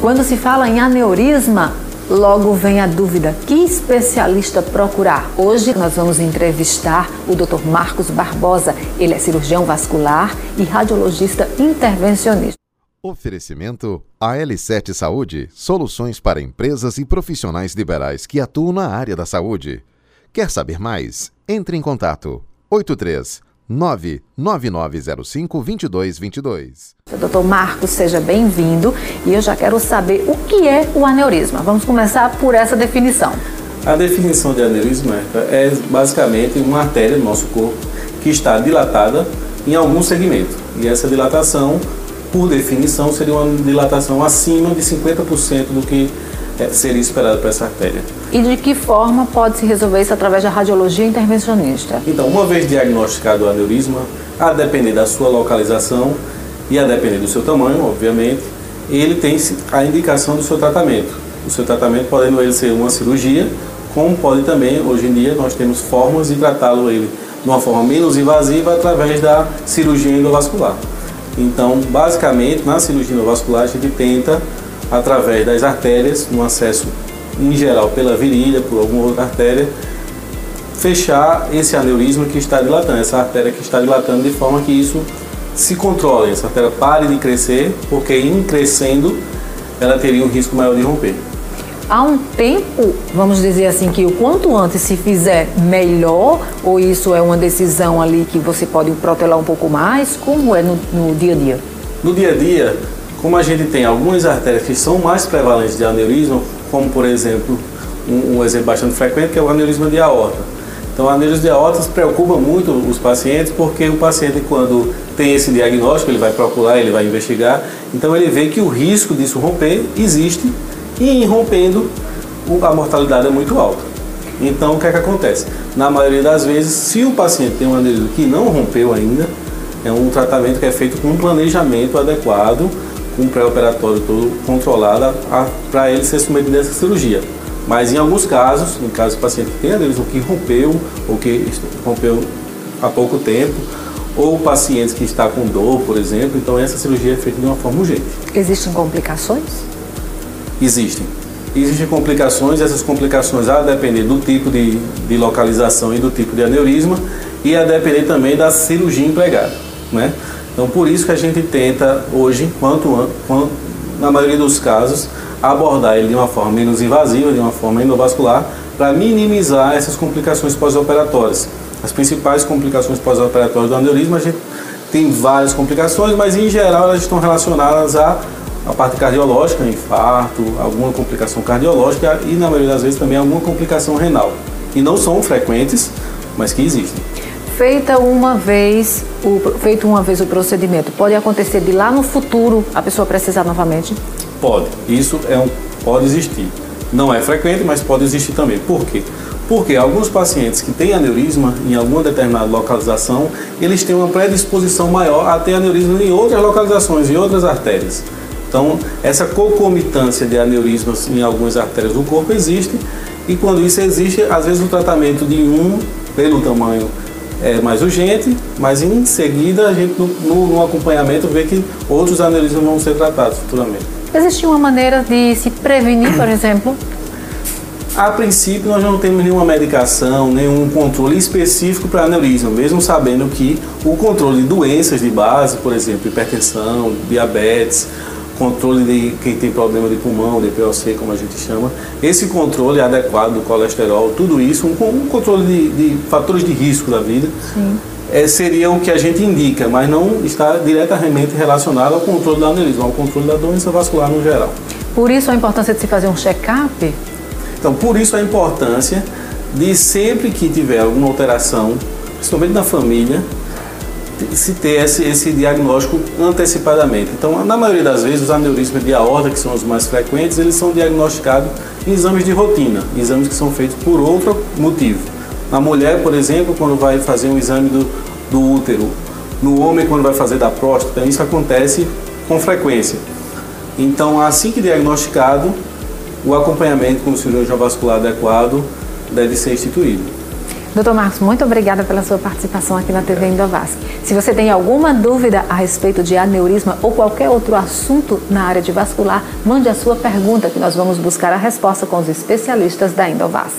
Quando se fala em aneurisma, logo vem a dúvida: que especialista procurar? Hoje nós vamos entrevistar o Dr. Marcos Barbosa. Ele é cirurgião vascular e radiologista intervencionista. Oferecimento AL7 Saúde, soluções para empresas e profissionais liberais que atuam na área da saúde. Quer saber mais? Entre em contato 83 99905 2222. Doutor Marcos, seja bem-vindo e eu já quero saber o que é o aneurisma. Vamos começar por essa definição. A definição de aneurisma é basicamente uma artéria do nosso corpo que está dilatada em algum segmento. E essa dilatação, por definição, seria uma dilatação acima de 50% do que seria esperado para essa artéria. E de que forma pode se resolver isso através da radiologia intervencionista? Então, uma vez diagnosticado o aneurisma, a depender da sua localização e a depender do seu tamanho, obviamente, ele tem a indicação do seu tratamento. O seu tratamento podendo ele ser uma cirurgia, como pode também, hoje em dia, nós temos formas de tratá-lo ele de uma forma menos invasiva através da cirurgia endovascular. Então, basicamente, na cirurgia endovascular, a gente tenta através das artérias, no acesso em geral pela virilha, por alguma outra artéria, fechar esse aneurisma que está dilatando, essa artéria que está dilatando, de forma que isso se controle, essa artéria pare de crescer, porque em crescendo ela teria um risco maior de romper. Há um tempo, vamos dizer assim, que o quanto antes se fizer melhor, ou isso é uma decisão ali que você pode protelar um pouco mais? Como é no, no dia a dia? No dia a dia, como a gente tem algumas artérias que são mais prevalentes de aneurisma, como por exemplo, um, um exemplo bastante frequente que é o aneurisma de aorta. Então, aneurisma de aorta preocupa muito os pacientes porque o paciente, quando tem esse diagnóstico, ele vai procurar, ele vai investigar, então ele vê que o risco disso romper existe e em rompendo a mortalidade é muito alta. Então, o que é que acontece? Na maioria das vezes, se o paciente tem um aneurisma que não rompeu ainda, é um tratamento que é feito com um planejamento adequado um pré-operatório todo controlado para ele ser submetido a essa cirurgia. Mas em alguns casos, em caso do paciente que tem aneurisma que rompeu ou que rompeu há pouco tempo, ou pacientes que está com dor, por exemplo, então essa cirurgia é feita de uma forma urgente. Existem complicações? Existem. Existem complicações, essas complicações a depender do tipo de, de localização e do tipo de aneurisma e a depender também da cirurgia empregada, né? Então, por isso que a gente tenta hoje, quanto, quanto na maioria dos casos, abordar ele de uma forma menos invasiva, de uma forma endovascular, para minimizar essas complicações pós-operatórias. As principais complicações pós-operatórias do aneurisma, a gente tem várias complicações, mas em geral elas estão relacionadas à, à parte cardiológica, infarto, alguma complicação cardiológica e na maioria das vezes também alguma complicação renal. E não são frequentes, mas que existem feita uma vez o, feito uma vez o procedimento, pode acontecer de lá no futuro a pessoa precisar novamente? Pode. Isso é um, pode existir. Não é frequente, mas pode existir também. Por quê? Porque alguns pacientes que têm aneurisma em alguma determinada localização, eles têm uma predisposição maior a ter aneurisma em outras localizações, em outras artérias. Então, essa concomitância de aneurismas em algumas artérias do corpo existe, e quando isso existe, às vezes o tratamento de um, pelo tamanho é mais urgente, mas em seguida a gente no, no, no acompanhamento vê que outros aneurismas vão ser tratados futuramente. Existe uma maneira de se prevenir, por exemplo? A princípio, nós não temos nenhuma medicação, nenhum controle específico para aneurisma, mesmo sabendo que o controle de doenças de base, por exemplo, hipertensão, diabetes, controle de quem tem problema de pulmão, de POC, como a gente chama, esse controle adequado do colesterol, tudo isso, um, um controle de, de, fatores de risco da vida, é, seria o que a gente indica, mas não está diretamente relacionado ao controle da aneurisma, ao controle da doença vascular no geral. Por isso a importância de se fazer um check-up? Então, por isso a importância de sempre que tiver alguma alteração, principalmente na família, se ter esse, esse, diagnóstico antecipadamente. Então, na maioria das vezes, os aneurismas de aorta, que são os mais frequentes, eles são diagnosticados em exames de rotina, exames que são feitos por outro motivo. Na mulher, por exemplo, quando vai fazer um exame do, do útero, no homem, quando vai fazer da próstata, isso acontece com frequência. Então, assim que diagnosticado, o acompanhamento com o cirurgião vascular adequado deve ser instituído. Doutor Marcos, muito obrigada pela sua participação aqui na TV Indovasc. Se você tem alguma dúvida a respeito de aneurisma ou qualquer outro assunto na área de vascular, mande a sua pergunta que nós vamos buscar a resposta com os especialistas da Indovasc.